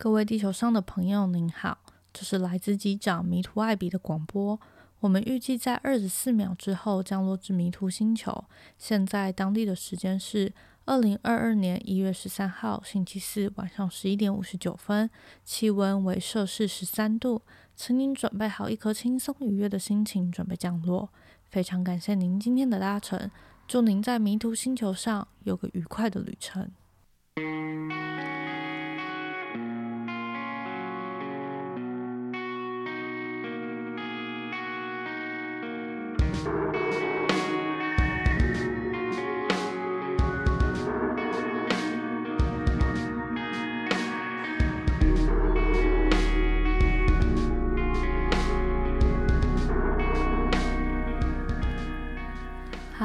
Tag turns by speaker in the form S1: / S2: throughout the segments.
S1: 各位地球上的朋友，您好，这是来自机长迷途艾比的广播。我们预计在二十四秒之后降落至迷途星球。现在当地的时间是二零二二年一月十三号星期四晚上十一点五十九分，气温为摄氏十三度。请您准备好一颗轻松愉悦的心情，准备降落。非常感谢您今天的搭乘，祝您在迷途星球上有个愉快的旅程。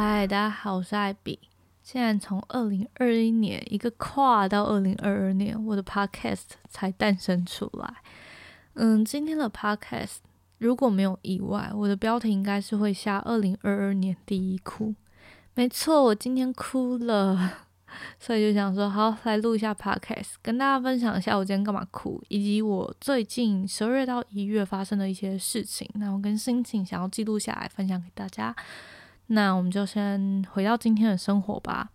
S1: 嗨，大家好，我是艾比。现在从二零二一年一个跨到二零二二年，我的 podcast 才诞生出来。嗯，今天的 podcast 如果没有意外，我的标题应该是会下二零二二年第一哭。没错，我今天哭了，所以就想说，好来录一下 podcast，跟大家分享一下我今天干嘛哭，以及我最近十二月到一月发生的一些事情，然后跟心情想要记录下来，分享给大家。那我们就先回到今天的生活吧。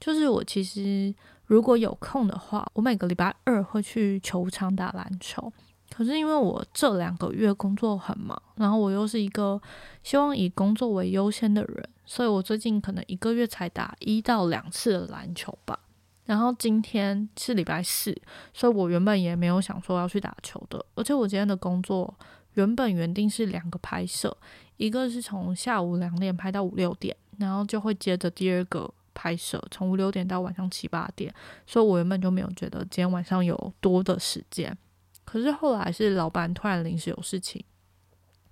S1: 就是我其实如果有空的话，我每个礼拜二会去球场打篮球。可是因为我这两个月工作很忙，然后我又是一个希望以工作为优先的人，所以我最近可能一个月才打一到两次的篮球吧。然后今天是礼拜四，所以我原本也没有想说要去打球的。而且我今天的工作原本原定是两个拍摄。一个是从下午两点拍到五六点，然后就会接着第二个拍摄，从五六点到晚上七八点，所以我原本就没有觉得今天晚上有多的时间。可是后来是老板突然临时有事情，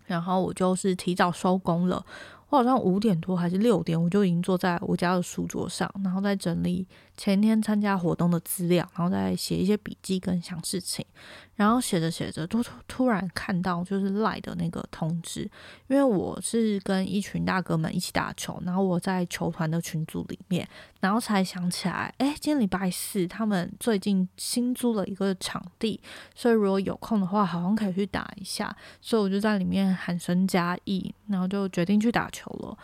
S1: 然后我就是提早收工了。我好像五点多还是六点，我就已经坐在我家的书桌上，然后在整理前天参加活动的资料，然后再写一些笔记跟想事情。然后写着写着，突突突然看到就是赖的那个通知，因为我是跟一群大哥们一起打球，然后我在球团的群组里面，然后才想起来，哎，今天礼拜四，他们最近新租了一个场地，所以如果有空的话，好像可以去打一下。所以我就在里面喊声加意，然后就决定去打球了。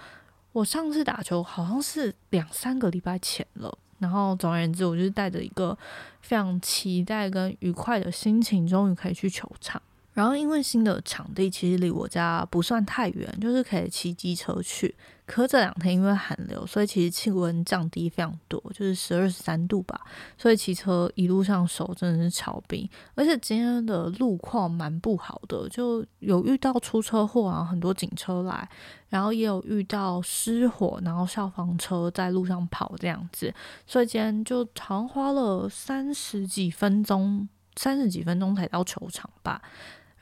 S1: 我上次打球好像是两三个礼拜前了。然后总而言之，我就是带着一个非常期待跟愉快的心情，终于可以去球场。然后因为新的场地其实离我家不算太远，就是可以骑机车去。可这两天因为寒流，所以其实气温降低非常多，就是十二十三度吧。所以骑车一路上手真的是超冰，而且今天的路况蛮不好的，就有遇到出车祸啊，很多警车来，然后也有遇到失火，然后消防车在路上跑这样子。所以今天就好像花了三十几分钟，三十几分钟才到球场吧。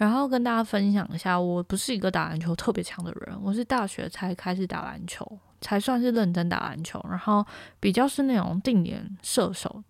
S1: 然后跟大家分享一下，我不是一个打篮球特别强的人，我是大学才开始打篮球，才算是认真打篮球。然后比较是那种定点射手，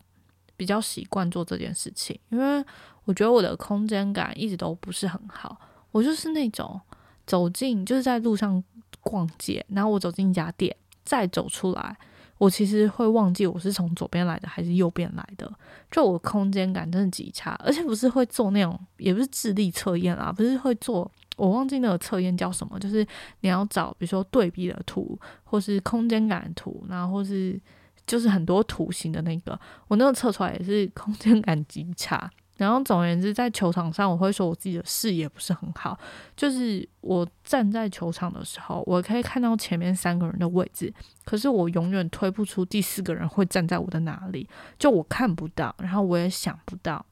S1: 比较习惯做这件事情，因为我觉得我的空间感一直都不是很好。我就是那种走进就是在路上逛街，然后我走进一家店，再走出来。我其实会忘记我是从左边来的还是右边来的，就我空间感真的极差，而且不是会做那种，也不是智力测验啊，不是会做，我忘记那个测验叫什么，就是你要找比如说对比的图，或是空间感的图，然后或是就是很多图形的那个，我那个测出来也是空间感极差。然后总而言之，在球场上，我会说我自己的视野不是很好。就是我站在球场的时候，我可以看到前面三个人的位置，可是我永远推不出第四个人会站在我的哪里，就我看不到，然后我也想不到，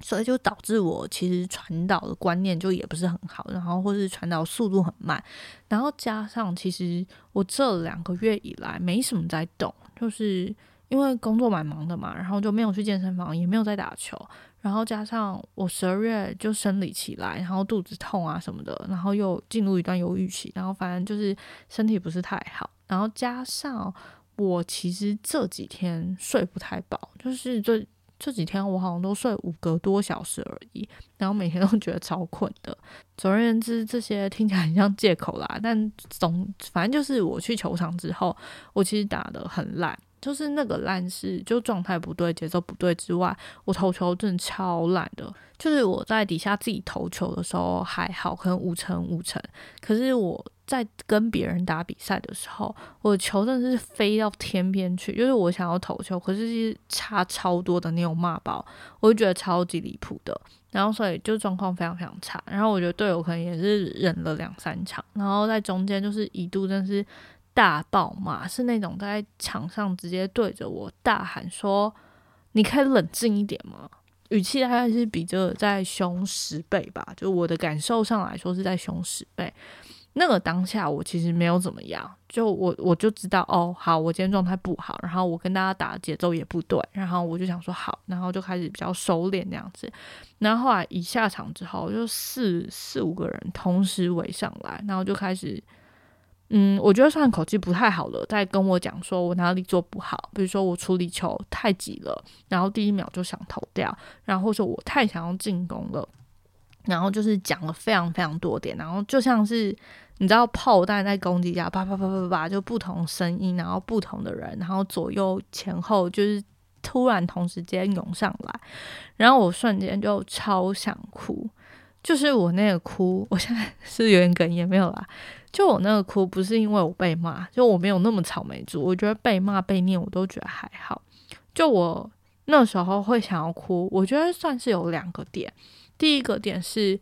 S1: 所以就导致我其实传导的观念就也不是很好，然后或是传导速度很慢，然后加上其实我这两个月以来没什么在动，就是因为工作蛮忙的嘛，然后就没有去健身房，也没有在打球。然后加上我十二月就生理起来，然后肚子痛啊什么的，然后又进入一段忧郁期，然后反正就是身体不是太好。然后加上我其实这几天睡不太饱，就是这这几天我好像都睡五个多小时而已，然后每天都觉得超困的。总而言之，这些听起来很像借口啦，但总反正就是我去球场之后，我其实打的很烂。就是那个烂事就状态不对、节奏不对之外，我投球真的超烂的。就是我在底下自己投球的时候还好，可能五成五成，可是我在跟别人打比赛的时候，我的球真的是飞到天边去。就是我想要投球，可是是差超多的那种骂爆，我就觉得超级离谱的。然后所以就状况非常非常差。然后我觉得队友可能也是忍了两三场，然后在中间就是一度真是大爆骂，是那种在场上直接对着我大喊说：“你可以冷静一点吗？”语气大概是比这个再凶十倍吧，就我的感受上来说是在凶十倍。那个当下我其实没有怎么样，就我我就知道哦，好，我今天状态不好，然后我跟大家打节奏也不对，然后我就想说好，然后就开始比较收敛那样子。然后后来一下场之后，就四四五个人同时围上来，然后就开始。嗯，我觉得算口气不太好了，在跟我讲说我哪里做不好，比如说我处理球太急了，然后第一秒就想投掉，然后或者我太想要进攻了，然后就是讲了非常非常多点，然后就像是你知道炮弹在攻击下啪啪啪啪啪，就不同声音，然后不同的人，然后左右前后就是突然同时间涌上来，然后我瞬间就超想哭。就是我那个哭，我现在 是有点哽咽，没有啦。就我那个哭，不是因为我被骂，就我没有那么草莓族。我觉得被骂、被念，我都觉得还好。就我那时候会想要哭，我觉得算是有两个点。第一个点是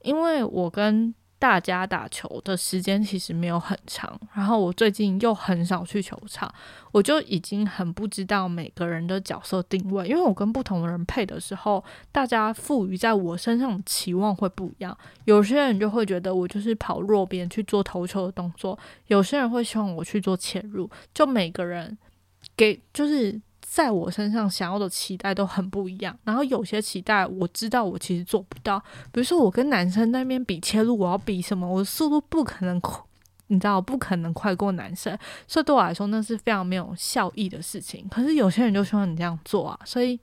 S1: 因为我跟大家打球的时间其实没有很长，然后我最近又很少去球场，我就已经很不知道每个人的角色定位。因为我跟不同的人配的时候，大家赋予在我身上的期望会不一样。有些人就会觉得我就是跑弱边去做投球的动作，有些人会希望我去做潜入。就每个人给就是。在我身上想要的期待都很不一样，然后有些期待我知道我其实做不到，比如说我跟男生那边比切入，我要比什么？我的速度不可能快，你知道不可能快过男生，所以对我来说那是非常没有效益的事情。可是有些人就希望你这样做啊，所以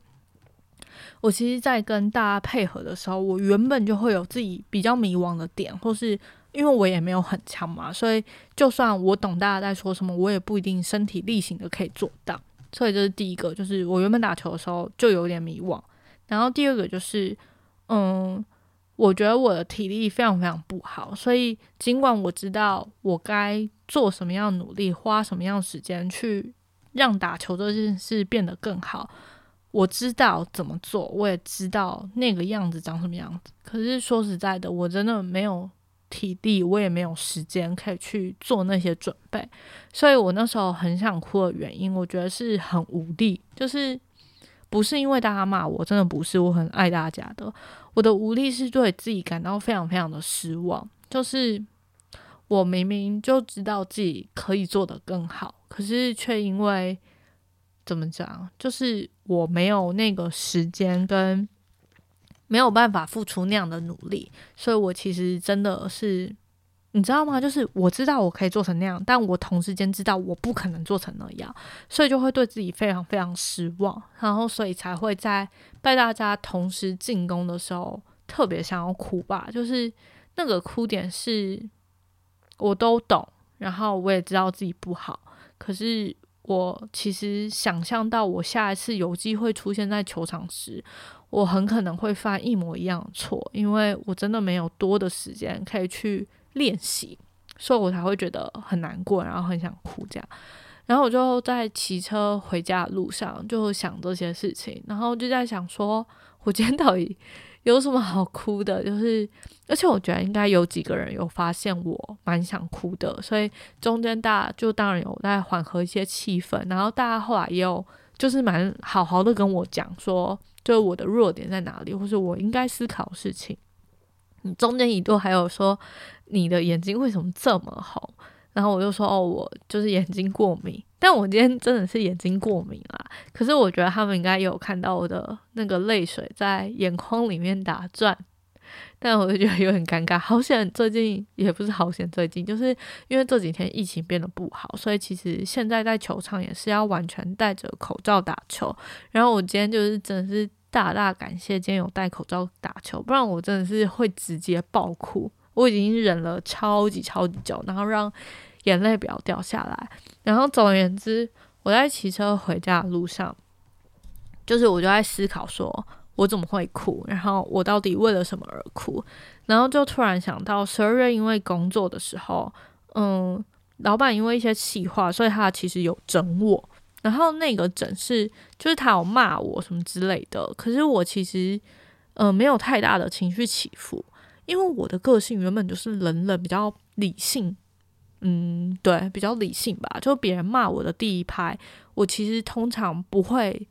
S1: 我其实，在跟大家配合的时候，我原本就会有自己比较迷惘的点，或是因为我也没有很强嘛，所以就算我懂大家在说什么，我也不一定身体力行的可以做到。所以这是第一个，就是我原本打球的时候就有点迷惘。然后第二个就是，嗯，我觉得我的体力非常非常不好。所以尽管我知道我该做什么样努力，花什么样时间去让打球这件事变得更好，我知道怎么做，我也知道那个样子长什么样子。可是说实在的，我真的没有。体力我也没有时间可以去做那些准备，所以我那时候很想哭的原因，我觉得是很无力，就是不是因为大家骂我，真的不是，我很爱大家的。我的无力是对自己感到非常非常的失望，就是我明明就知道自己可以做得更好，可是却因为怎么讲，就是我没有那个时间跟。没有办法付出那样的努力，所以我其实真的是，你知道吗？就是我知道我可以做成那样，但我同时间知道我不可能做成那样，所以就会对自己非常非常失望，然后所以才会在带大家同时进攻的时候特别想要哭吧。就是那个哭点是，我都懂，然后我也知道自己不好，可是我其实想象到我下一次有机会出现在球场时。我很可能会犯一模一样的错，因为我真的没有多的时间可以去练习，所以我才会觉得很难过，然后很想哭这样。然后我就在骑车回家的路上就想这些事情，然后就在想说，我今天到底有什么好哭的？就是，而且我觉得应该有几个人有发现我蛮想哭的，所以中间大就当然有在缓和一些气氛，然后大家后来也有就是蛮好好的跟我讲说。就是我的弱点在哪里，或是我应该思考事情。你中间一度还有说你的眼睛为什么这么红，然后我就说哦，我就是眼睛过敏。但我今天真的是眼睛过敏啦。可是我觉得他们应该有看到我的那个泪水在眼眶里面打转。但我就觉得有点尴尬，好险最近也不是好险，最近就是因为这几天疫情变得不好，所以其实现在在球场也是要完全戴着口罩打球。然后我今天就是真的是大大感谢今天有戴口罩打球，不然我真的是会直接爆哭。我已经忍了超级超级久，然后让眼泪不要掉下来。然后总而言之，我在骑车回家的路上，就是我就在思考说，我怎么会哭？然后我到底为了什么而哭？然后就突然想到，十二月因为工作的时候，嗯，老板因为一些气话，所以他其实有整我。然后那个整是，就是他有骂我什么之类的。可是我其实，呃，没有太大的情绪起伏，因为我的个性原本就是冷冷，比较理性。嗯，对，比较理性吧。就别人骂我的第一拍，我其实通常不会。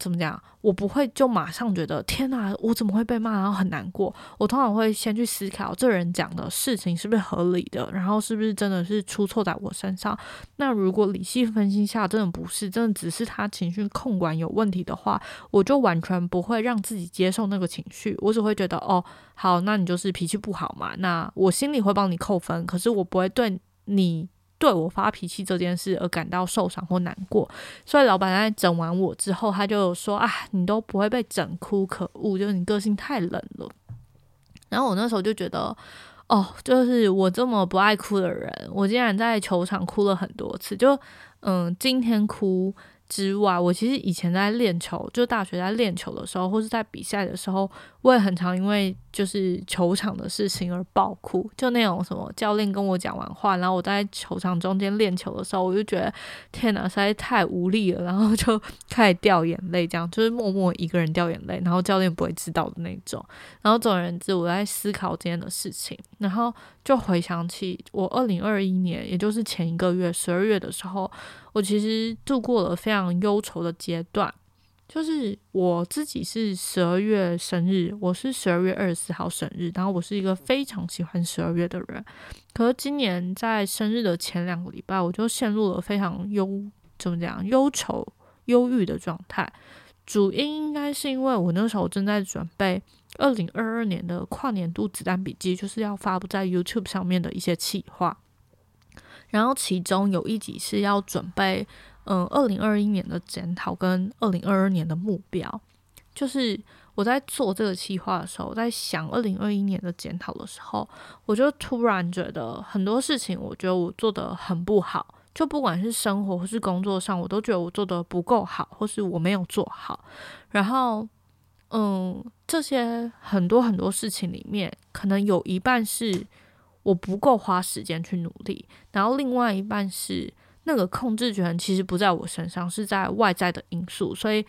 S1: 怎么讲？我不会就马上觉得天哪，我怎么会被骂，然后很难过。我通常会先去思考这人讲的事情是不是合理的，然后是不是真的是出错在我身上。那如果理性分析下真的不是，真的只是他情绪控管有问题的话，我就完全不会让自己接受那个情绪。我只会觉得哦，好，那你就是脾气不好嘛。那我心里会帮你扣分，可是我不会对你。对我发脾气这件事而感到受伤或难过，所以老板在整完我之后，他就说：“啊，你都不会被整哭，可恶！就是你个性太冷了。”然后我那时候就觉得，哦，就是我这么不爱哭的人，我竟然在球场哭了很多次，就嗯，今天哭。之外，我其实以前在练球，就大学在练球的时候，或是在比赛的时候，我也很常因为就是球场的事情而爆哭。就那种什么教练跟我讲完话，然后我在球场中间练球的时候，我就觉得天哪，实在太无力了，然后就 开始掉眼泪，这样就是默默一个人掉眼泪，然后教练不会知道的那种。然后总而言之，我在思考今天的事情，然后就回想起我二零二一年，也就是前一个月十二月的时候。我其实度过了非常忧愁的阶段，就是我自己是十二月生日，我是十二月二十四号生日，然后我是一个非常喜欢十二月的人，可是今年在生日的前两个礼拜，我就陷入了非常忧，怎么讲，忧愁、忧郁的状态。主因应该是因为我那时候正在准备二零二二年的跨年度子弹笔记，就是要发布在 YouTube 上面的一些企划。然后其中有一集是要准备，嗯，二零二一年的检讨跟二零二二年的目标。就是我在做这个计划的时候，在想二零二一年的检讨的时候，我就突然觉得很多事情，我觉得我做的很不好。就不管是生活或是工作上，我都觉得我做的不够好，或是我没有做好。然后，嗯，这些很多很多事情里面，可能有一半是。我不够花时间去努力，然后另外一半是那个控制权其实不在我身上，是在外在的因素。所以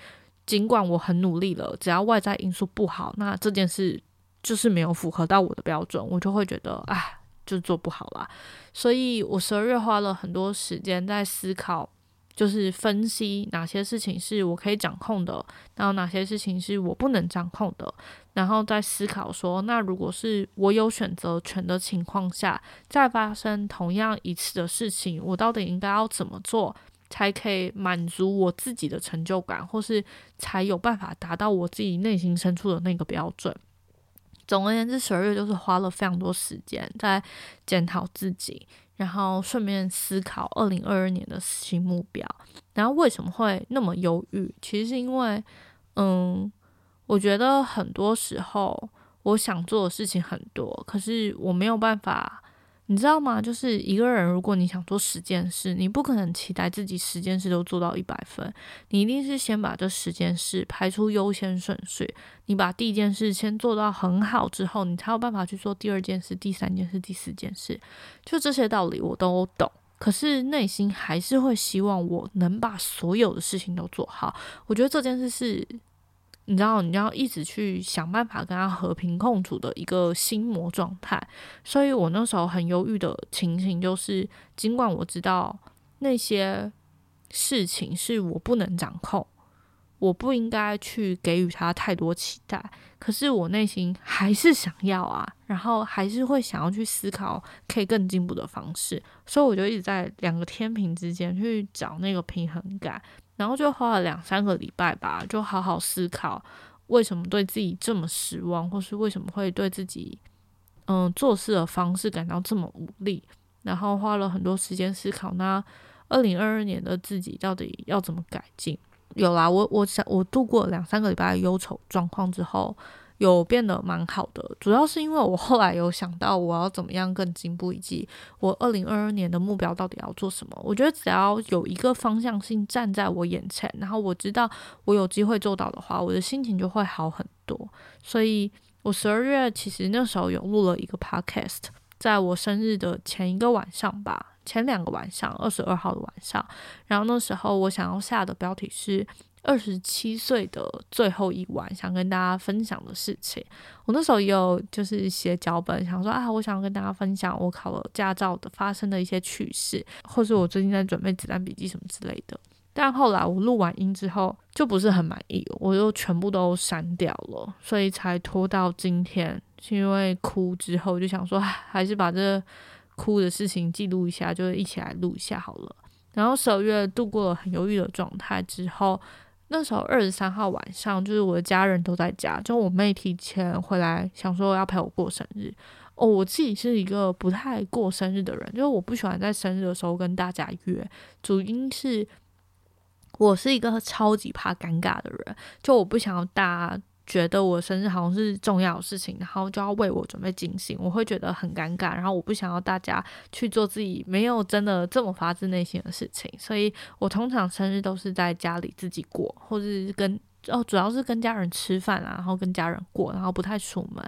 S1: 尽管我很努力了，只要外在因素不好，那这件事就是没有符合到我的标准，我就会觉得啊，就做不好啦。所以我十二月花了很多时间在思考。就是分析哪些事情是我可以掌控的，然后哪些事情是我不能掌控的，然后再思考说，那如果是我有选择权的情况下，再发生同样一次的事情，我到底应该要怎么做，才可以满足我自己的成就感，或是才有办法达到我自己内心深处的那个标准？总而言之，十二月就是花了非常多时间在检讨自己。然后顺便思考二零二二年的新目标。然后为什么会那么忧郁？其实是因为，嗯，我觉得很多时候我想做的事情很多，可是我没有办法。你知道吗？就是一个人，如果你想做十件事，你不可能期待自己十件事都做到一百分。你一定是先把这十件事排出优先顺序。你把第一件事先做到很好之后，你才有办法去做第二件事、第三件事、第四件事。就这些道理我都懂，可是内心还是会希望我能把所有的事情都做好。我觉得这件事是。你知道，你要一直去想办法跟他和平共处的一个心魔状态，所以我那时候很忧郁的情形就是，尽管我知道那些事情是我不能掌控，我不应该去给予他太多期待，可是我内心还是想要啊，然后还是会想要去思考可以更进步的方式，所以我就一直在两个天平之间去找那个平衡感。然后就花了两三个礼拜吧，就好好思考为什么对自己这么失望，或是为什么会对自己嗯做事的方式感到这么无力。然后花了很多时间思考，那二零二二年的自己到底要怎么改进？有啦，我我想我度过两三个礼拜的忧愁状况之后，有变得蛮好的，主要是因为我后来有想到我要怎么样更进步，以及我二零二二年的目标到底要做什么。我觉得只要有一个方向性站在我眼前，然后我知道我有机会做到的话，我的心情就会好很多。所以，我十二月其实那时候有录了一个 podcast，在我生日的前一个晚上吧，前两个晚上，二十二号的晚上，然后那时候我想要下的标题是。二十七岁的最后一晚，想跟大家分享的事情。我那时候也有就是写脚本，想说啊，我想跟大家分享我考了驾照的发生的一些趣事，或是我最近在准备子弹笔记什么之类的。但后来我录完音之后就不是很满意，我又全部都删掉了，所以才拖到今天。是因为哭之后就想说，还是把这哭的事情记录一下，就是一起来录一下好了。然后十二月度过了很犹豫的状态之后。那时候二十三号晚上，就是我的家人都在家，就我妹提前回来，想说要陪我过生日。哦，我自己是一个不太过生日的人，就是我不喜欢在生日的时候跟大家约，主因是我是一个超级怕尴尬的人，就我不想要大家。觉得我生日好像是重要的事情，然后就要为我准备惊喜，我会觉得很尴尬。然后我不想要大家去做自己没有真的这么发自内心的事情，所以我通常生日都是在家里自己过，或者是跟哦，主要是跟家人吃饭啊，然后跟家人过，然后不太出门。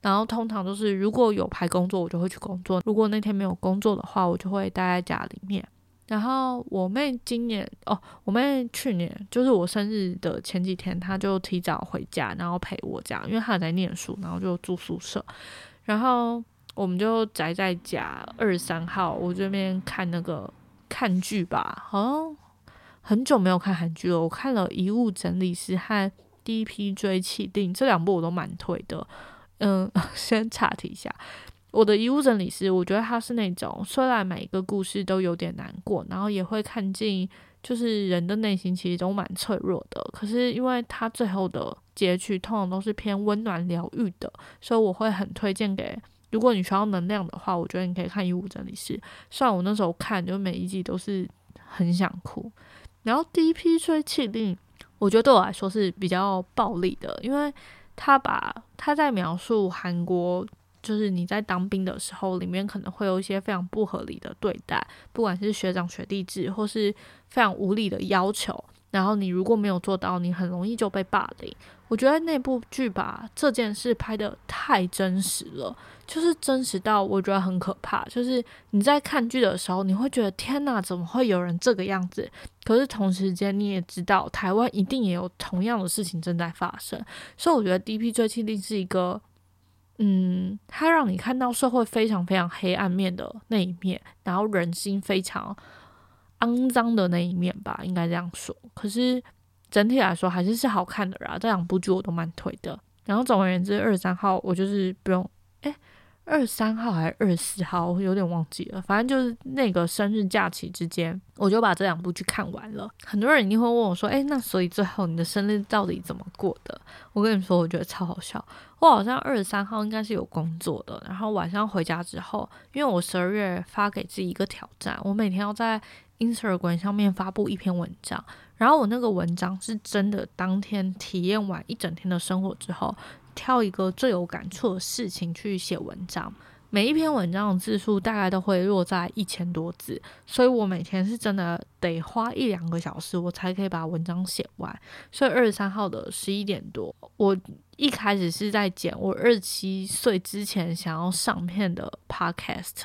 S1: 然后通常都是如果有排工作，我就会去工作；如果那天没有工作的话，我就会待在家里面。然后我妹今年哦，我妹去年就是我生日的前几天，她就提早回家，然后陪我这样，因为她在念书，然后就住宿舍。然后我们就宅在家。二十三号我这边看那个看剧吧，好像很久没有看韩剧了。我看了《遗物整理师》和《第一批追气定》这两部，我都蛮推的。嗯，先岔题一下。我的遗物整理师，我觉得他是那种虽然每一个故事都有点难过，然后也会看尽，就是人的内心其实都蛮脆弱的。可是因为他最后的结局通常都是偏温暖疗愈的，所以我会很推荐给如果你需要能量的话，我觉得你可以看遗物整理师。虽然我那时候看就每一集都是很想哭。然后第一批吹气令，我觉得对我来说是比较暴力的，因为他把他在描述韩国。就是你在当兵的时候，里面可能会有一些非常不合理的对待，不管是学长学弟制，或是非常无理的要求。然后你如果没有做到，你很容易就被霸凌。我觉得那部剧把这件事拍的太真实了，就是真实到我觉得很可怕。就是你在看剧的时候，你会觉得天哪，怎么会有人这个样子？可是同时间你也知道，台湾一定也有同样的事情正在发生。所以我觉得《D.P. 追妻令》是一个。嗯，它让你看到社会非常非常黑暗面的那一面，然后人心非常肮脏的那一面吧，应该这样说。可是整体来说还是是好看的啦，这两部剧我都蛮推的。然后总而言之，二十三号我就是不用。二十三号还是二十四号，我有点忘记了。反正就是那个生日假期之间，我就把这两部剧看完了。很多人一定会问我说：“诶，那所以最后你的生日到底怎么过的？”我跟你说，我觉得超好笑。我好像二十三号应该是有工作的，然后晚上回家之后，因为我十二月发给自己一个挑战，我每天要在 Instagram 上面发布一篇文章。然后我那个文章是真的当天体验完一整天的生活之后。挑一个最有感触的事情去写文章，每一篇文章的字数大概都会落在一千多字，所以我每天是真的得花一两个小时，我才可以把文章写完。所以二十三号的十一点多，我一开始是在剪我二十七岁之前想要上片的 podcast，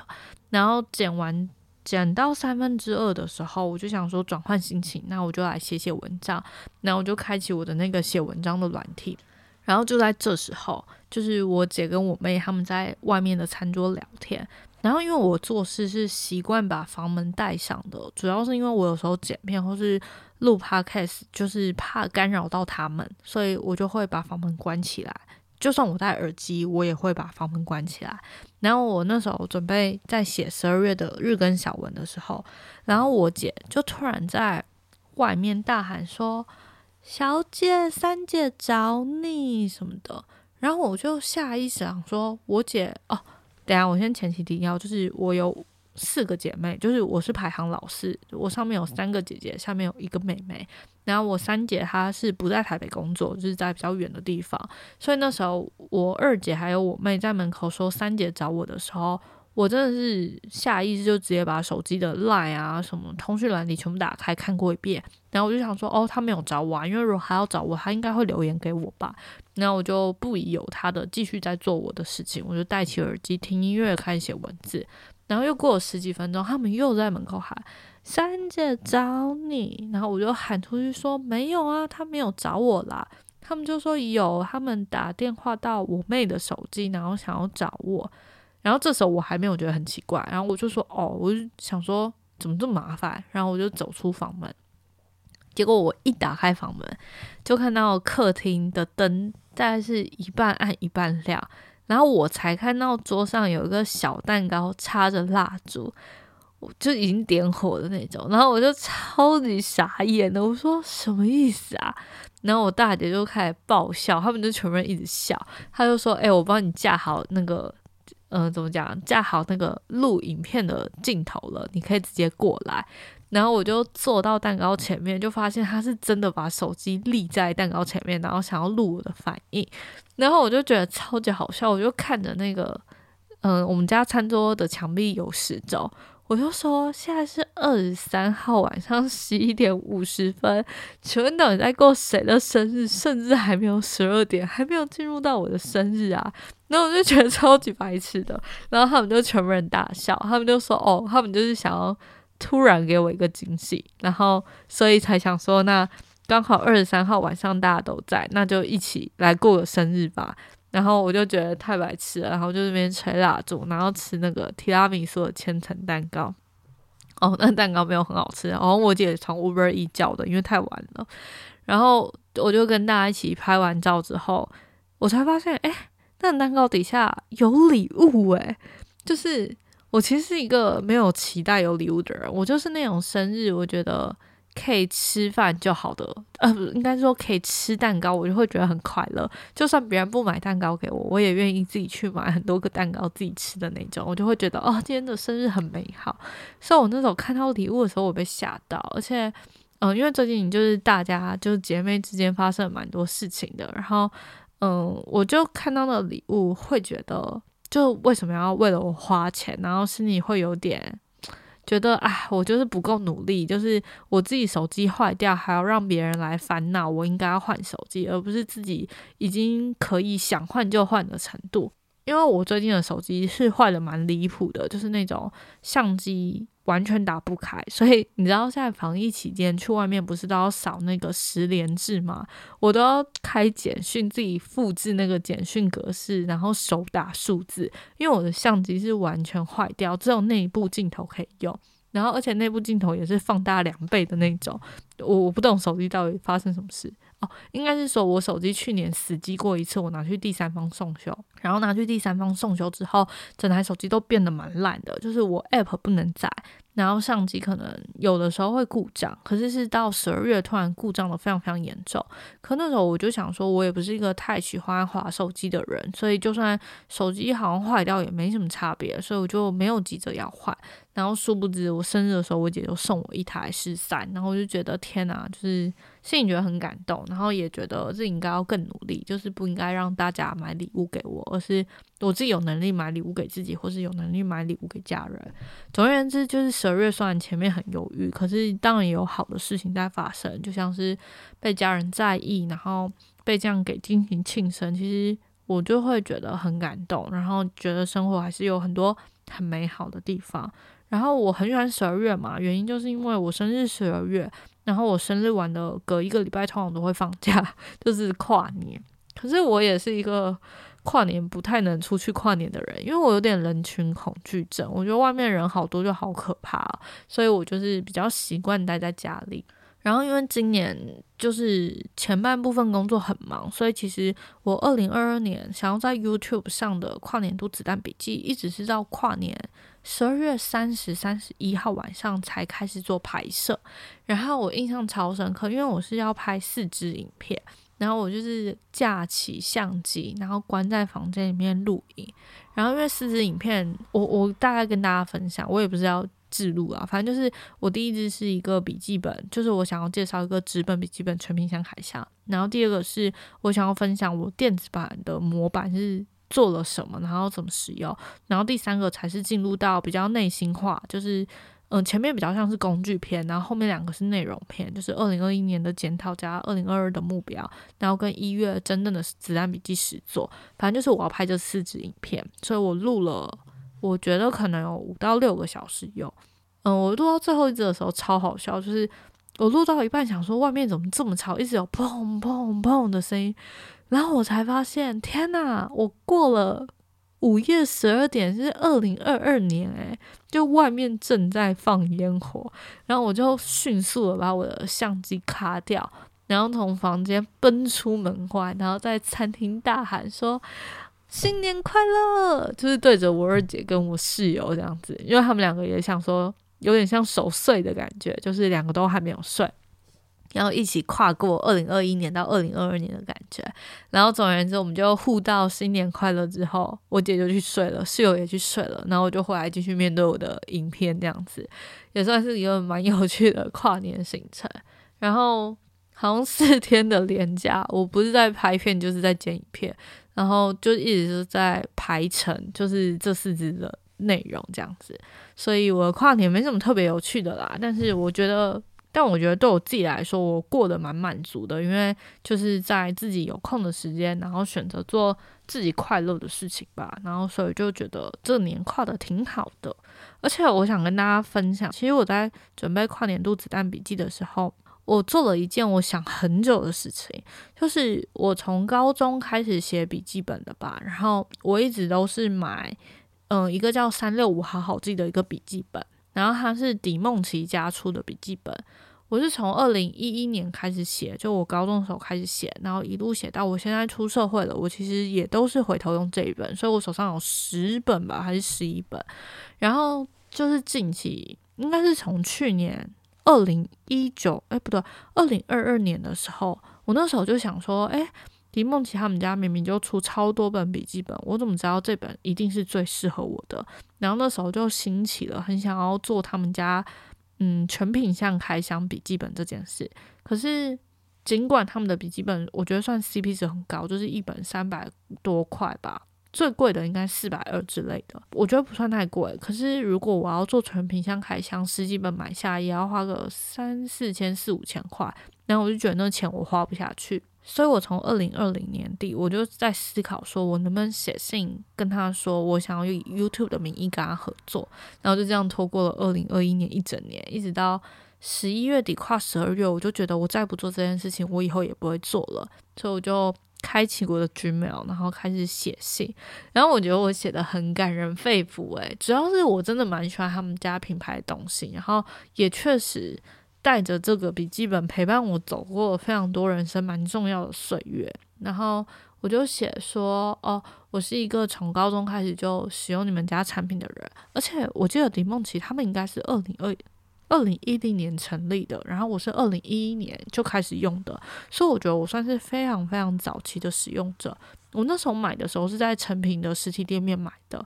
S1: 然后剪完剪到三分之二的时候，我就想说转换心情，那我就来写写文章，然后我就开启我的那个写文章的软体。然后就在这时候，就是我姐跟我妹他们在外面的餐桌聊天。然后因为我做事是习惯把房门带上的，主要是因为我有时候剪片或是录 podcast，就是怕干扰到他们，所以我就会把房门关起来。就算我戴耳机，我也会把房门关起来。然后我那时候准备在写十二月的日更小文的时候，然后我姐就突然在外面大喊说。小姐，三姐找你什么的，然后我就下意识想说，我姐哦，等下我先前提提要，就是我有四个姐妹，就是我是排行老四，我上面有三个姐姐，下面有一个妹妹。然后我三姐她是不在台北工作，就是在比较远的地方，所以那时候我二姐还有我妹在门口说三姐找我的时候，我真的是下意识就直接把手机的 line 啊什么通讯栏里全部打开看过一遍。然后我就想说，哦，他没有找我，啊，因为如果还要找我，他应该会留言给我吧。然后我就不疑有他的，继续在做我的事情，我就戴起耳机听音乐，开始写文字。然后又过了十几分钟，他们又在门口喊三姐找你，然后我就喊出去说没有啊，他没有找我啦。他们就说有，他们打电话到我妹的手机，然后想要找我。然后这时候我还没有觉得很奇怪，然后我就说哦，我就想说怎么这么麻烦，然后我就走出房门。结果我一打开房门，就看到客厅的灯大概是一半暗一半亮。然后我才看到桌上有一个小蛋糕，插着蜡烛，我就已经点火的那种。然后我就超级傻眼的，我说什么意思啊？然后我大姐就开始爆笑，他们就全部人一直笑。他就说：“哎，我帮你架好那个，嗯，怎么讲？架好那个录影片的镜头了，你可以直接过来。”然后我就坐到蛋糕前面，就发现他是真的把手机立在蛋糕前面，然后想要录我的反应。然后我就觉得超级好笑，我就看着那个，嗯，我们家餐桌的墙壁有时钟，我就说现在是二十三号晚上十一点五十分，请问到底在过谁的生日？甚至还没有十二点，还没有进入到我的生日啊！然后我就觉得超级白痴的，然后他们就全部人大笑，他们就说哦，他们就是想要。突然给我一个惊喜，然后所以才想说，那刚好二十三号晚上大家都在，那就一起来过个生日吧。然后我就觉得太白痴了，然后就那边吹蜡烛，然后吃那个提拉米苏的千层蛋糕。哦，那蛋糕没有很好吃，然后我姐从 Uber 一叫的，因为太晚了。然后我就跟大家一起拍完照之后，我才发现，哎，那蛋糕底下有礼物，哎，就是。我其实是一个没有期待有礼物的人，我就是那种生日，我觉得可以吃饭就好的，呃，应该说可以吃蛋糕，我就会觉得很快乐。就算别人不买蛋糕给我，我也愿意自己去买很多个蛋糕自己吃的那种，我就会觉得哦，今天的生日很美好。所以我那时候看到礼物的时候，我被吓到，而且，嗯，因为最近就是大家就是姐妹之间发生蛮多事情的，然后，嗯，我就看到那礼物会觉得。就为什么要为了我花钱，然后心里会有点觉得，哎，我就是不够努力，就是我自己手机坏掉，还要让别人来烦恼，我应该要换手机，而不是自己已经可以想换就换的程度。因为我最近的手机是坏的蛮离谱的，就是那种相机。完全打不开，所以 你知道现在防疫期间去外面不是都要扫那个十连制吗？我都要开简讯自己复制那个简讯格式，然后手打数字，因为我的相机是完全坏掉，只有内部镜头可以用，然后而且内部镜头也是放大两倍的那种，我我不懂手机到底发生什么事。应该是说，我手机去年死机过一次，我拿去第三方送修，然后拿去第三方送修之后，整台手机都变得蛮烂的，就是我 App 不能载，然后相机可能有的时候会故障，可是是到十二月突然故障的非常非常严重。可那时候我就想说，我也不是一个太喜欢滑手机的人，所以就算手机好像坏掉也没什么差别，所以我就没有急着要换。然后殊不知，我生日的时候，我姐就送我一台十三，然后我就觉得天哪，就是心里觉得很感动，然后也觉得自己应该要更努力，就是不应该让大家买礼物给我，而是我自己有能力买礼物给自己，或是有能力买礼物给家人。总而言之，就是十二月虽然前面很犹豫，可是当然也有好的事情在发生，就像是被家人在意，然后被这样给进行庆生，其实我就会觉得很感动，然后觉得生活还是有很多很美好的地方。然后我很喜欢十二月嘛，原因就是因为我生日十二月，然后我生日完的隔一个礼拜通常都会放假，就是跨年。可是我也是一个跨年不太能出去跨年的人，因为我有点人群恐惧症，我觉得外面人好多就好可怕，所以我就是比较习惯待在家里。然后因为今年就是前半部分工作很忙，所以其实我二零二二年想要在 YouTube 上的跨年度子弹笔记，一直是到跨年十二月三十、三十一号晚上才开始做拍摄。然后我印象超深刻，因为我是要拍四支影片，然后我就是架起相机，然后关在房间里面录影。然后因为四支影片，我我大概跟大家分享，我也不是要记录啊，反正就是我第一支是一个笔记本，就是我想要介绍一个纸本笔记本全屏箱海象。然后第二个是我想要分享我电子版的模板是做了什么，然后怎么使用。然后第三个才是进入到比较内心化，就是。嗯，前面比较像是工具片，然后后面两个是内容片，就是二零二一年的检讨加二零二二的目标，然后跟一月真正的子弹笔记实作，反正就是我要拍这四支影片，所以我录了，我觉得可能有五到六个小时有。嗯，我录到最后一支的时候超好笑，就是我录到一半想说外面怎么这么吵，一直有砰砰砰的声音，然后我才发现，天呐，我过了。午夜十二点是二零二二年，诶，就外面正在放烟火，然后我就迅速的把我的相机卡掉，然后从房间奔出门外，然后在餐厅大喊说：“新年快乐！”就是对着我二姐跟我室友这样子，因为他们两个也想说，有点像守岁的感觉，就是两个都还没有睡。然后一起跨过二零二一年到二零二二年的感觉，然后总而言之，我们就互道新年快乐之后，我姐就去睡了，室友也去睡了，然后我就回来继续面对我的影片，这样子也算是一个蛮有趣的跨年行程。然后好像四天的连假，我不是在拍片，就是在剪影片，然后就一直是在排成，就是这四支的内容这样子。所以我跨年没什么特别有趣的啦，但是我觉得。但我觉得对我自己来说，我过得蛮满足的，因为就是在自己有空的时间，然后选择做自己快乐的事情吧，然后所以就觉得这年跨的挺好的。而且我想跟大家分享，其实我在准备跨年度子弹笔记的时候，我做了一件我想很久的事情，就是我从高中开始写笔记本的吧，然后我一直都是买嗯一个叫三六五好好记的一个笔记本。然后它是迪梦奇家出的笔记本，我是从二零一一年开始写，就我高中的时候开始写，然后一路写到我现在出社会了，我其实也都是回头用这一本，所以我手上有十本吧，还是十一本。然后就是近期，应该是从去年二零一九，哎不对，二零二二年的时候，我那时候就想说，哎。迪梦琪他们家明明就出超多本笔记本，我怎么知道这本一定是最适合我的？然后那时候就兴起了，很想要做他们家嗯全品相开箱笔记本这件事。可是尽管他们的笔记本我觉得算 CP 值很高，就是一本三百多块吧，最贵的应该四百二之类的，我觉得不算太贵。可是如果我要做全品相开箱，十几本买下也要花个三四千四五千块，然后我就觉得那钱我花不下去。所以，我从二零二零年底，我就在思考，说我能不能写信跟他说，我想要以 YouTube 的名义跟他合作，然后就这样拖过了二零二一年一整年，一直到十一月底跨十二月，我就觉得我再不做这件事情，我以后也不会做了，所以我就开启我的 Gmail，然后开始写信，然后我觉得我写的很感人肺腑，诶，主要是我真的蛮喜欢他们家品牌的东西，然后也确实。带着这个笔记本陪伴我走过非常多人生蛮重要的岁月，然后我就写说，哦，我是一个从高中开始就使用你们家产品的人，而且我记得李梦琪他们应该是二零二二零一零年成立的，然后我是二零一一年就开始用的，所以我觉得我算是非常非常早期的使用者。我那时候买的时候是在成品的实体店面买的。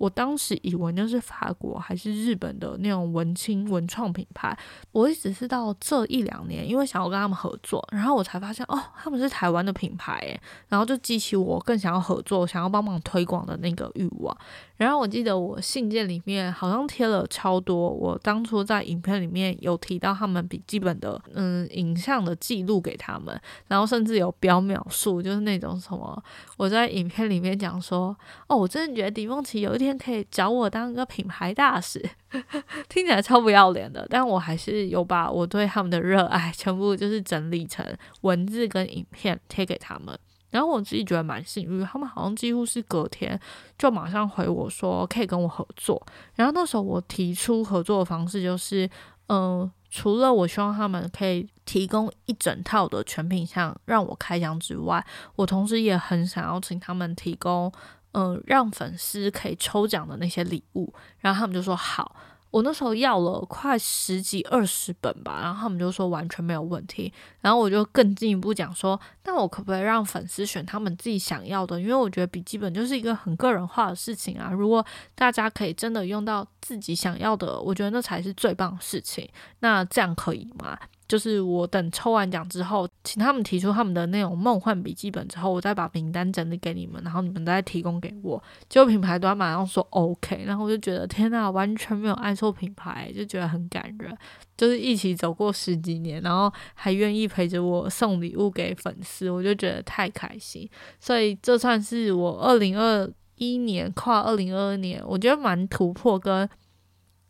S1: 我当时以为就是法国还是日本的那种文青文创品牌，我一直是到这一两年，因为想要跟他们合作，然后我才发现哦，他们是台湾的品牌诶，然后就激起我更想要合作、想要帮忙推广的那个欲望。然后我记得我信件里面好像贴了超多，我当初在影片里面有提到他们笔记本的嗯影像的记录给他们，然后甚至有标秒数，就是那种什么我在影片里面讲说哦，我真的觉得迪梦奇有一天可以找我当一个品牌大使，听起来超不要脸的，但我还是有把我对他们的热爱全部就是整理成文字跟影片贴给他们。然后我自己觉得蛮幸运，他们好像几乎是隔天就马上回我说可以跟我合作。然后那时候我提出合作的方式就是，嗯，除了我希望他们可以提供一整套的全品项让我开箱之外，我同时也很想要请他们提供，嗯，让粉丝可以抽奖的那些礼物。然后他们就说好。我那时候要了快十几二十本吧，然后他们就说完全没有问题。然后我就更进一步讲说，那我可不可以让粉丝选他们自己想要的？因为我觉得笔记本就是一个很个人化的事情啊。如果大家可以真的用到自己想要的，我觉得那才是最棒的事情。那这样可以吗？就是我等抽完奖之后，请他们提出他们的那种梦幻笔记本之后，我再把名单整理给你们，然后你们再提供给我。结果品牌端马上说 OK，然后我就觉得天呐，完全没有爱错品牌，就觉得很感人。就是一起走过十几年，然后还愿意陪着我送礼物给粉丝，我就觉得太开心。所以这算是我二零二一年跨二零二二年，我觉得蛮突破跟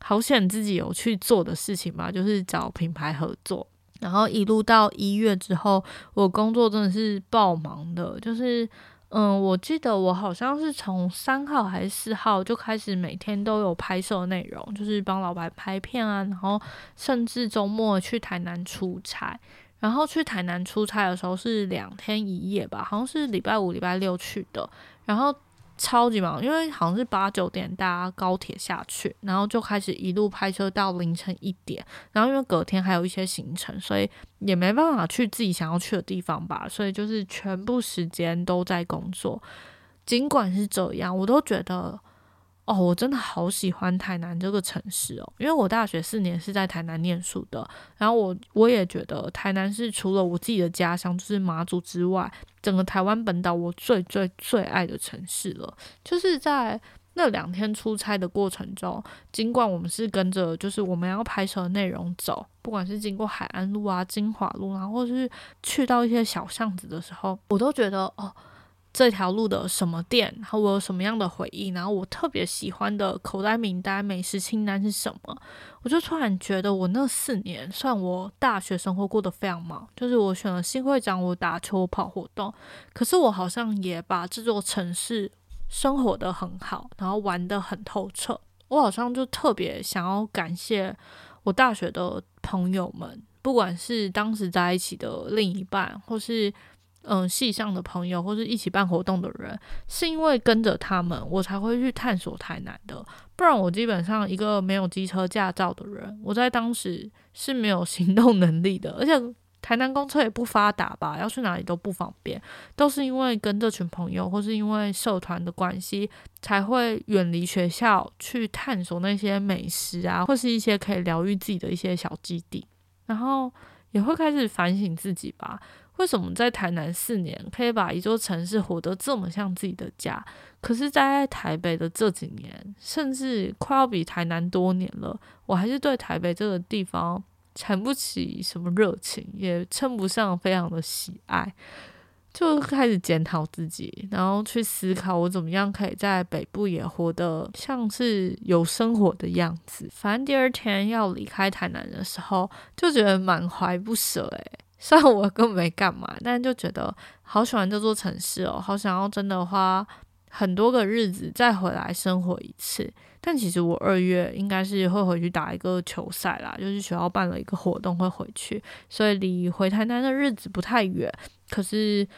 S1: 好险自己有去做的事情吧，就是找品牌合作。然后一路到一月之后，我工作真的是爆忙的，就是，嗯，我记得我好像是从三号还是四号就开始每天都有拍摄内容，就是帮老板拍片啊，然后甚至周末去台南出差，然后去台南出差的时候是两天一夜吧，好像是礼拜五、礼拜六去的，然后。超级忙，因为好像是八九点搭高铁下去，然后就开始一路拍车到凌晨一点，然后因为隔天还有一些行程，所以也没办法去自己想要去的地方吧，所以就是全部时间都在工作。尽管是这样，我都觉得。哦，我真的好喜欢台南这个城市哦，因为我大学四年是在台南念书的。然后我我也觉得台南是除了我自己的家乡就是马祖之外，整个台湾本岛我最最最爱的城市了。就是在那两天出差的过程中，尽管我们是跟着就是我们要拍摄的内容走，不管是经过海岸路啊、金华路啊，或者是去到一些小巷子的时候，我都觉得哦。这条路的什么店，然后我有什么样的回忆，然后我特别喜欢的口袋名单、美食清单是什么？我就突然觉得，我那四年算我大学生活过得非常忙，就是我选了新会长，我打球跑活动，可是我好像也把这座城市生活的很好，然后玩的很透彻。我好像就特别想要感谢我大学的朋友们，不管是当时在一起的另一半，或是。嗯，系上的朋友或是一起办活动的人，是因为跟着他们，我才会去探索台南的。不然，我基本上一个没有机车驾照的人，我在当时是没有 行动能力的。而且，台南公车也不发达吧，要去哪里都不方便。都是因为跟这群朋友，或是因为社团的关系，才会远离学校去探索那些美食啊，或是一些可以疗愈自己的一些小基地。然后，也会开始反省自己吧。为什么在台南四年可以把一座城市活得这么像自己的家？可是在台北的这几年，甚至快要比台南多年了，我还是对台北这个地方产不起什么热情，也称不上非常的喜爱。就开始检讨自己，然后去思考我怎么样可以在北部也活得像是有生活的样子。反正第二天要离开台南的时候，就觉得满怀不舍，诶。虽然我根本没干嘛，但就觉得好喜欢这座城市哦，好想要真的花很多个日子再回来生活一次。但其实我二月应该是会回去打一个球赛啦，就是学校办了一个活动会回去，所以离回台南的日子不太远。可是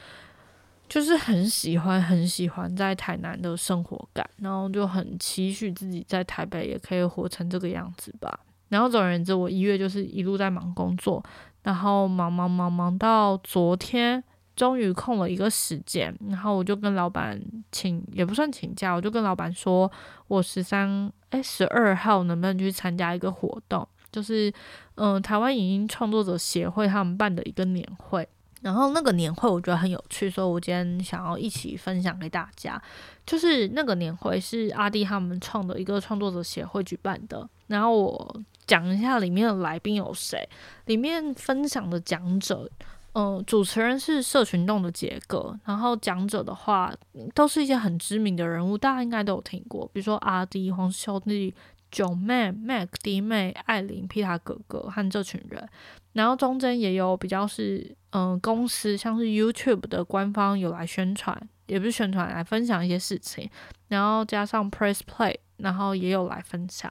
S1: 就是很喜欢很喜欢在台南的生活感，然后就很期许自己在台北也可以活成这个样子吧。然后总而言之，我一月就是一路在忙工作。然后忙忙忙忙到昨天，终于空了一个时间，然后我就跟老板请，也不算请假，我就跟老板说，我十三哎十二号能不能去参加一个活动，就是嗯台湾影音创作者协会他们办的一个年会，然后那个年会我觉得很有趣，所以我今天想要一起分享给大家，就是那个年会是阿弟他们创的一个创作者协会举办的，然后我。讲一下里面的来宾有谁？里面分享的讲者，嗯，主持人是社群动的杰哥，然后讲者的话都是一些很知名的人物，大家应该都有听过，比如说阿迪、黄兄弟、九妹、Mac、弟妹、艾琳、皮塔哥哥和这群人，然后中间也有比较是嗯公司，像是 YouTube 的官方有来宣传，也不是宣传来分享一些事情，然后加上 Press Play，然后也有来分享。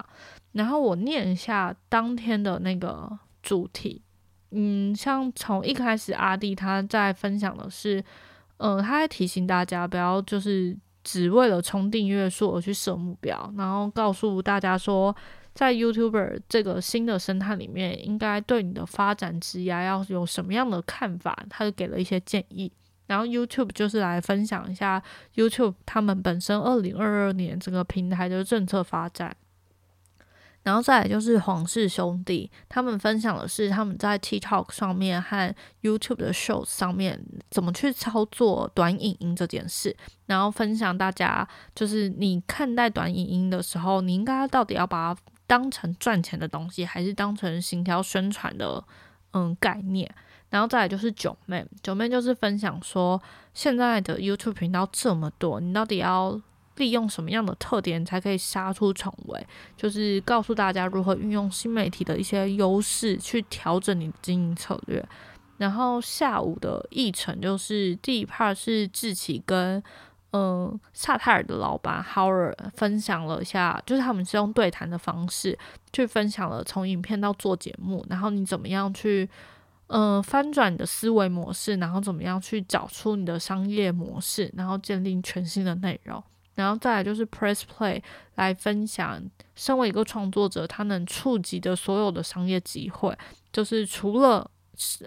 S1: 然后我念一下当天的那个主题，嗯，像从一开始阿弟他在分享的是，嗯，他在提醒大家不要就是只为了冲订阅数而去设目标，然后告诉大家说，在 YouTuber 这个新的生态里面，应该对你的发展职涯要有什么样的看法？他就给了一些建议。然后 YouTube 就是来分享一下 YouTube 他们本身二零二二年整个平台的政策发展。然后再来就是黄氏兄弟，他们分享的是他们在 TikTok 上面和 YouTube 的 Show 上面怎么去操作短影音这件事，然后分享大家就是你看待短影音的时候，你应该到底要把它当成赚钱的东西，还是当成行销宣传的嗯概念？然后再来就是九妹，九妹就是分享说现在的 YouTube 频道这么多，你到底要？利用什么样的特点才可以杀出重围？就是告诉大家如何运用新媒体的一些优势去调整你的经营策略。然后下午的议程就是第一 part 是志奇跟嗯萨泰尔的老板 Howard 分享了一下，就是他们是用对谈的方式去分享了从影片到做节目，然后你怎么样去嗯翻转你的思维模式，然后怎么样去找出你的商业模式，然后建立全新的内容。然后再来就是 Press Play 来分享，身为一个创作者，他能触及的所有的商业机会，就是除了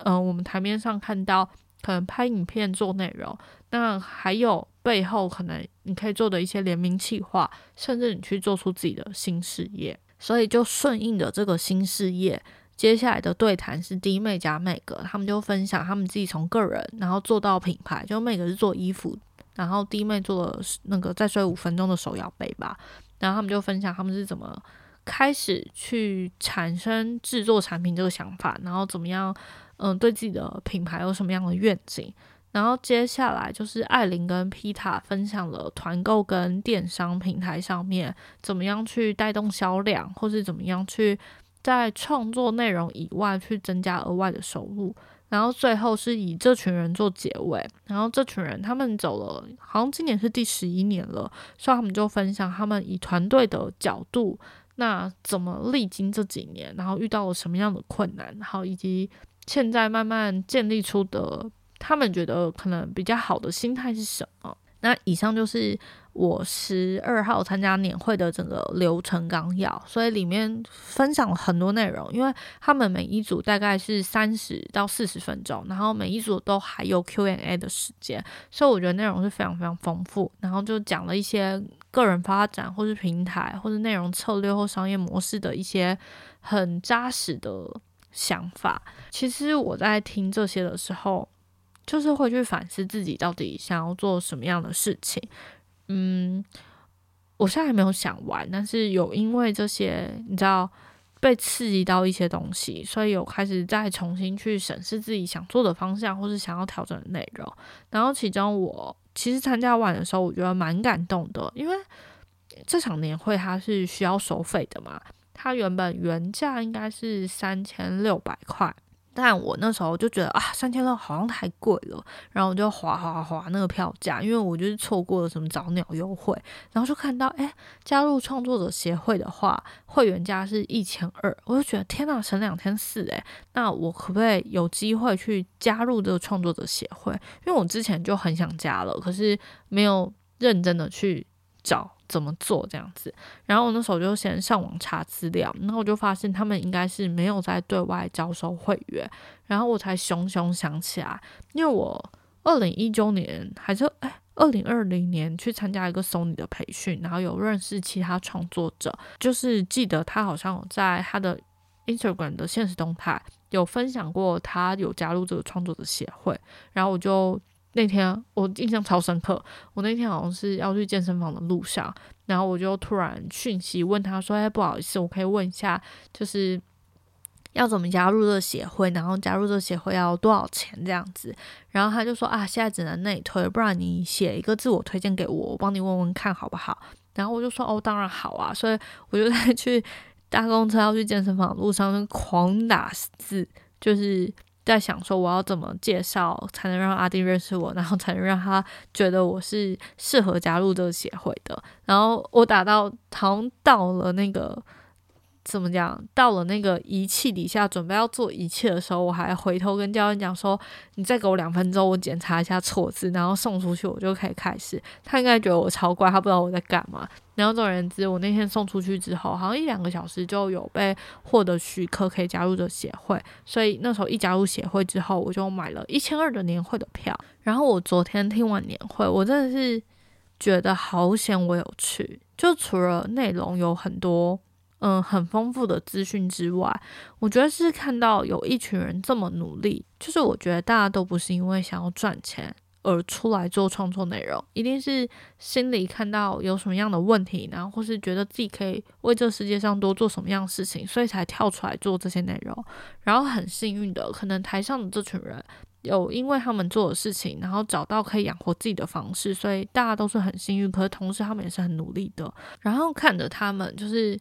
S1: 呃我们台面上看到可能拍影片做内容，那还有背后可能你可以做的一些联名企划，甚至你去做出自己的新事业。所以就顺应着这个新事业，接下来的对谈是 D 妹加妹格，他们就分享他们自己从个人然后做到品牌，就妹格是做衣服。然后弟妹做了那个再睡五分钟的手摇杯吧，然后他们就分享他们是怎么开始去产生制作产品这个想法，然后怎么样，嗯，对自己的品牌有什么样的愿景。然后接下来就是艾琳跟皮塔分享了团购跟电商平台上面怎么样去带动销量，或是怎么样去在创作内容以外去增加额外的收入。然后最后是以这群人做结尾，然后这群人他们走了，好像今年是第十一年了，所以他们就分享他们以团队的角度，那怎么历经这几年，然后遇到了什么样的困难，然后以及现在慢慢建立出的，他们觉得可能比较好的心态是什么？那以上就是。我十二号参加年会的整个流程纲要，所以里面分享了很多内容，因为他们每一组大概是三十到四十分钟，然后每一组都还有 Q&A 的时间，所以我觉得内容是非常非常丰富。然后就讲了一些个人发展，或是平台，或是内容策略或商业模式的一些很扎实的想法。其实我在听这些的时候，就是会去反思自己到底想要做什么样的事情。嗯，我现在还没有想完，但是有因为这些，你知道被刺激到一些东西，所以有开始再重新去审视自己想做的方向，或是想要调整的内容。然后其中我其实参加完的时候，我觉得蛮感动的，因为这场年会它是需要收费的嘛，它原本原价应该是三千六百块。但我那时候就觉得啊，三千六好像太贵了，然后我就划划划那个票价，因为我就是错过了什么早鸟优惠，然后就看到哎，加入创作者协会的话，会员价是一千二，我就觉得天呐，省两千四诶，那我可不可以有机会去加入这个创作者协会？因为我之前就很想加了，可是没有认真的去找。怎么做这样子？然后我那时候就先上网查资料，然后我就发现他们应该是没有在对外招收会员，然后我才熊熊想起来，因为我二零一九年还是哎二零二零年去参加一个 Sony 的培训，然后有认识其他创作者，就是记得他好像有在他的 Instagram 的现实动态有分享过他有加入这个创作者协会，然后我就。那天我印象超深刻，我那天好像是要去健身房的路上，然后我就突然讯息问他说：“哎，不好意思，我可以问一下，就是要怎么加入这协会？然后加入这协会要多少钱这样子？”然后他就说：“啊，现在只能内推，不然你写一个自我推荐给我，我帮你问问看好不好？”然后我就说：“哦，当然好啊。”所以我就在去搭公车要去健身房的路上狂打字，就是。在想说我要怎么介绍才能让阿丁认识我，然后才能让他觉得我是适合加入这个协会的。然后我打到好像到了那个怎么讲？到了那个仪器底下，准备要做仪器的时候，我还回头跟教练讲说：“你再给我两分钟，我检查一下错字，然后送出去，我就可以开始。”他应该觉得我超怪，他不知道我在干嘛。然后总而言之，我那天送出去之后，好像一两个小时就有被获得许可，可以加入这协会。所以那时候一加入协会之后，我就买了一千二的年会的票。然后我昨天听完年会，我真的是觉得好险我有去，就除了内容有很多。嗯，很丰富的资讯之外，我觉得是看到有一群人这么努力，就是我觉得大家都不是因为想要赚钱而出来做创作内容，一定是心里看到有什么样的问题，然后或是觉得自己可以为这世界上多做什么样的事情，所以才跳出来做这些内容。然后很幸运的，可能台上的这群人有因为他们做的事情，然后找到可以养活自己的方式，所以大家都是很幸运。可是同时他们也是很努力的，然后看着他们就是。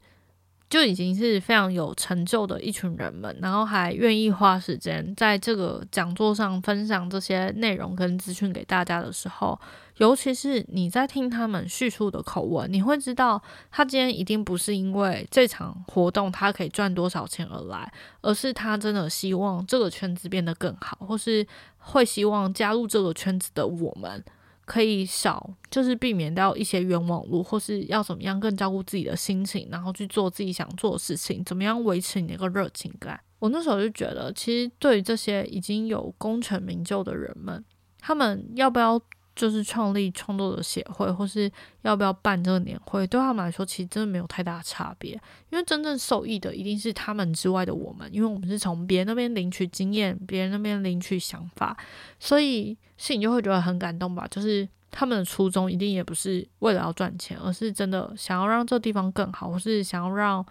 S1: 就已经是非常有成就的一群人们，然后还愿意花时间在这个讲座上分享这些内容跟资讯给大家的时候，尤其是你在听他们叙述的口吻，你会知道他今天一定不是因为这场活动他可以赚多少钱而来，而是他真的希望这个圈子变得更好，或是会希望加入这个圈子的我们。可以少，就是避免掉一些冤枉路，或是要怎么样更照顾自己的心情，然后去做自己想做的事情，怎么样维持你那个热情感？我那时候就觉得，其实对于这些已经有功成名就的人们，他们要不要？就是创立创作者协会，或是要不要办这个年会，对他们来说其实真的没有太大差别。因为真正受益的一定是他们之外的我们，因为我们是从别人那边领取经验，别人那边领取想法，所以心里就会觉得很感动吧。就是他们的初衷一定也不是为了要赚钱，而是真的想要让这地方更好，或是想要让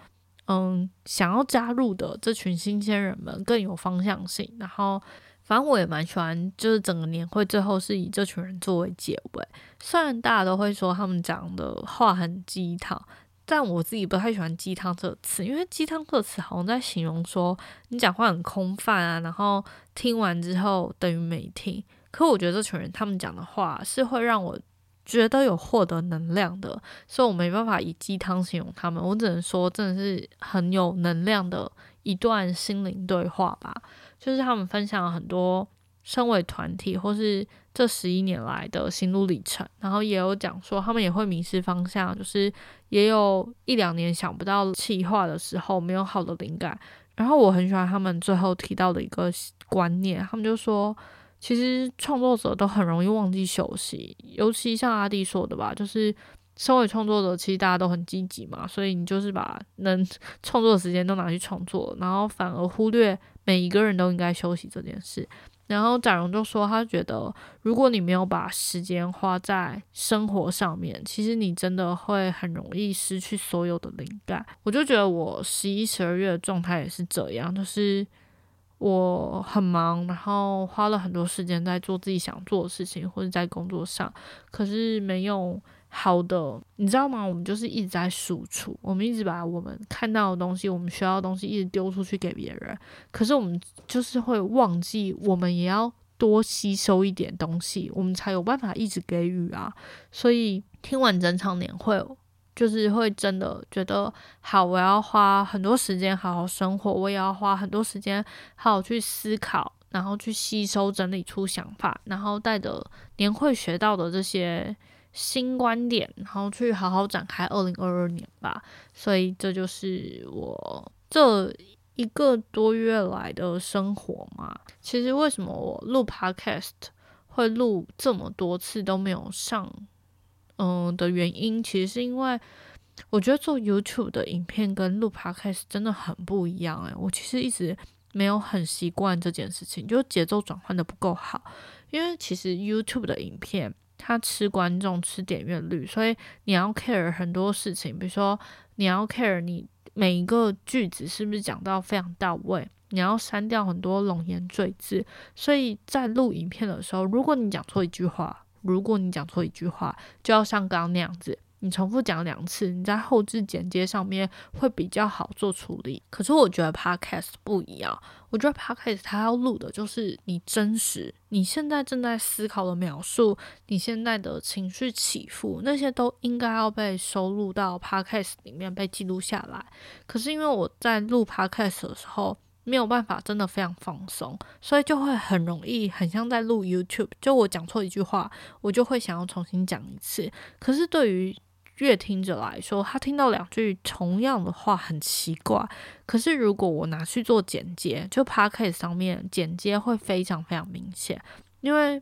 S1: 嗯想要加入的这群新鲜人们更有方向性，然后。反正我也蛮喜欢，就是整个年会最后是以这群人作为结尾。虽然大家都会说他们讲的话很鸡汤，但我自己不太喜欢“鸡汤”这个词，因为“鸡汤”这个词好像在形容说你讲话很空泛啊，然后听完之后等于没听。可我觉得这群人他们讲的话是会让我觉得有获得能量的，所以我没办法以鸡汤形容他们，我只能说真的是很有能量的一段心灵对话吧。就是他们分享了很多身为团体或是这十一年来的心路历程，然后也有讲说他们也会迷失方向，就是也有一两年想不到企划的时候，没有好的灵感。然后我很喜欢他们最后提到的一个观念，他们就说，其实创作者都很容易忘记休息，尤其像阿弟说的吧，就是身为创作者，其实大家都很积极嘛，所以你就是把能 创作的时间都拿去创作，然后反而忽略。每一个人都应该休息这件事。然后展荣就说，他觉得如果你没有把时间花在生活上面，其实你真的会很容易失去所有的灵感。我就觉得我十一、十二月的状态也是这样，就是我很忙，然后花了很多时间在做自己想做的事情或者在工作上，可是没有。好的，你知道吗？我们就是一直在输出，我们一直把我们看到的东西，我们学到的东西一直丢出去给别人。可是我们就是会忘记，我们也要多吸收一点东西，我们才有办法一直给予啊。所以听完整场年会，就是会真的觉得好，我要花很多时间好好生活，我也要花很多时间好好去思考，然后去吸收整理出想法，然后带着年会学到的这些。新观点，然后去好好展开二零二二年吧。所以这就是我这一个多月来的生活嘛。其实为什么我录 Podcast 会录这么多次都没有上，嗯的原因，其实是因为我觉得做 YouTube 的影片跟录 Podcast 真的很不一样诶，我其实一直没有很习惯这件事情，就节奏转换的不够好。因为其实 YouTube 的影片。他吃观众，吃点阅率，所以你要 care 很多事情，比如说你要 care 你每一个句子是不是讲到非常到位，你要删掉很多冗言赘字。所以在录影片的时候，如果你讲错一句话，如果你讲错一句话，就要像刚刚那样子，你重复讲两次，你在后置剪接上面会比较好做处理。可是我觉得 podcast 不一样，我觉得 podcast 它要录的就是你真实，你现在正在思考的描述，你现在的情绪起伏，那些都应该要被收录到 podcast 里面被记录下来。可是因为我在录 podcast 的时候，没有办法真的非常放松，所以就会很容易很像在录 YouTube，就我讲错一句话，我就会想要重新讲一次。可是对于乐听着来说，他听到两句同样的话很奇怪。可是如果我拿去做剪接，就 Podcast 上面剪接会非常非常明显，因为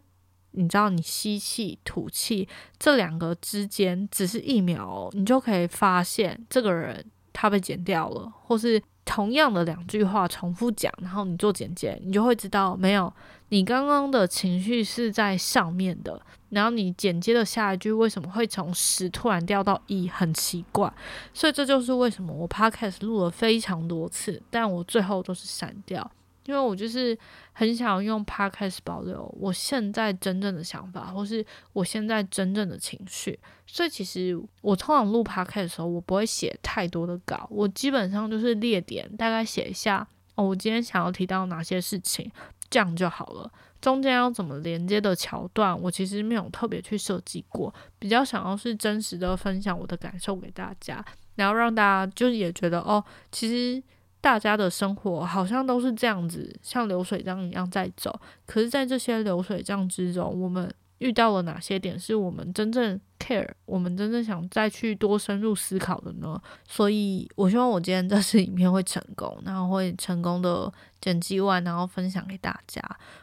S1: 你知道，你吸气、吐气这两个之间只是一秒，你就可以发现这个人他被剪掉了，或是同样的两句话重复讲，然后你做剪接，你就会知道没有。你刚刚的情绪是在上面的，然后你简接的下一句为什么会从十突然掉到一，很奇怪。所以这就是为什么我 podcast 录了非常多次，但我最后都是删掉，因为我就是很想用 podcast 保留我现在真正的想法，或是我现在真正的情绪。所以其实我通常录 podcast 的时候，我不会写太多的稿，我基本上就是列点，大概写一下哦，我今天想要提到哪些事情。这样就好了。中间要怎么连接的桥段，我其实没有特别去设计过，比较想要是真实的分享我的感受给大家，然后让大家就是也觉得哦，其实大家的生活好像都是这样子，像流水账一样在走。可是，在这些流水账之中，我们遇到了哪些点是我们真正 care，我们真正想再去多深入思考的呢？所以我希望我今天这次影片会成功，然后会成功的。剪辑完，然后分享给大家。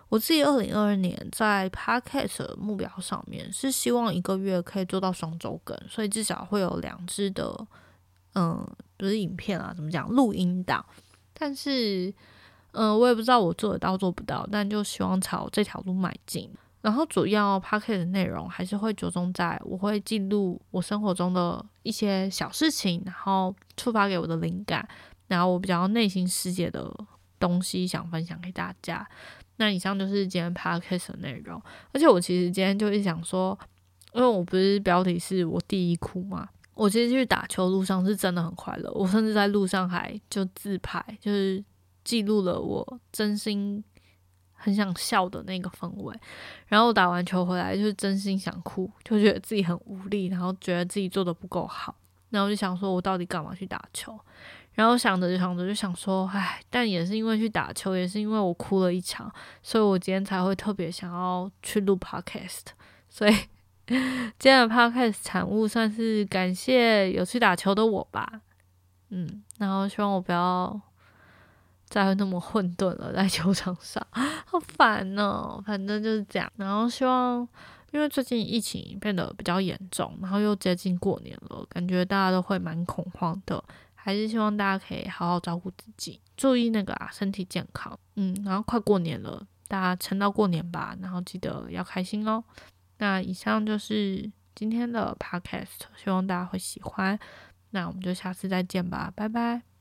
S1: 我自己二零二二年在 podcast 目标上面是希望一个月可以做到双周更，所以至少会有两支的，嗯，不是影片啊，怎么讲，录音档。但是，嗯，我也不知道我做得到做不到，但就希望朝这条路迈进。然后，主要 podcast 内容还是会着重在我会记录我生活中的一些小事情，然后触发给我的灵感，然后我比较内心世界的。东西想分享给大家，那以上就是今天 podcast 的内容。而且我其实今天就是想说，因为我不是标题是我第一哭嘛，我其实去打球路上是真的很快乐，我甚至在路上还就自拍，就是记录了我真心很想笑的那个氛围。然后打完球回来就是真心想哭，就觉得自己很无力，然后觉得自己做的不够好，然后就想说我到底干嘛去打球？然后想着想着就想说，唉，但也是因为去打球，也是因为我哭了一场，所以我今天才会特别想要去录 podcast。所以 今天的 podcast 产物算是感谢有去打球的我吧，嗯，然后希望我不要再那么混沌了，在球场上，好烦哦。反正就是这样。然后希望，因为最近疫情变得比较严重，然后又接近过年了，感觉大家都会蛮恐慌的。还是希望大家可以好好照顾自己，注意那个啊身体健康。嗯，然后快过年了，大家撑到过年吧，然后记得要开心哦。那以上就是今天的 podcast，希望大家会喜欢。那我们就下次再见吧，拜拜。